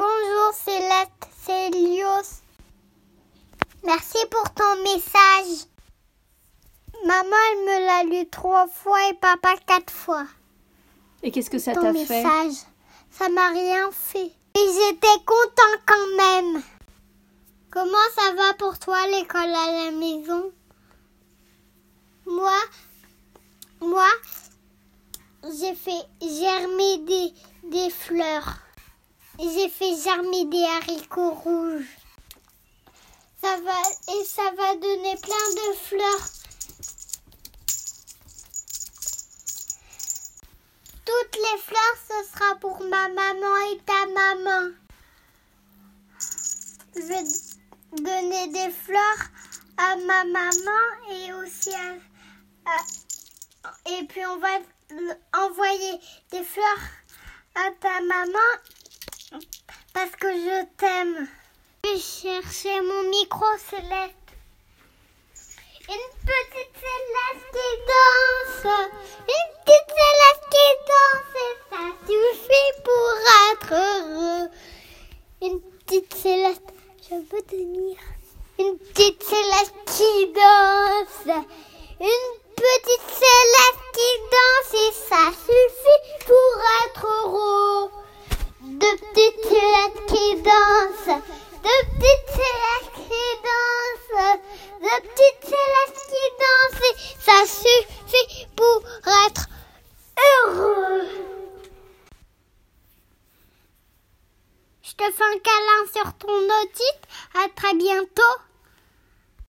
Bonjour Céleste, c'est Lios. Merci pour ton message. Maman, elle me l'a lu trois fois et papa quatre fois. Et qu'est-ce que ça t'a fait message, ça m'a rien fait. Et j'étais content quand même. Comment ça va pour toi l'école à la maison? Moi, moi, j'ai fait germer des, des fleurs. J'ai fait germer des haricots rouges. Ça va et ça va donner plein de fleurs. Toutes les fleurs, ce sera pour ma maman et ta maman. Je vais donner des fleurs à ma maman et aussi à, à- et puis on va envoyer des fleurs à ta maman parce que je t'aime. Je vais chercher mon micro céleste. Une petite céleste qui danse. Une petite céleste qui danse. Et ça suffit pour être heureux. Une petite céleste, je veux tenir. Une petite céleste qui danse. Une Deux petites célestes qui dansent. Deux petites célestes qui dansent. Et ça suffit pour être heureux. Je te fais un câlin sur ton otite. À très bientôt.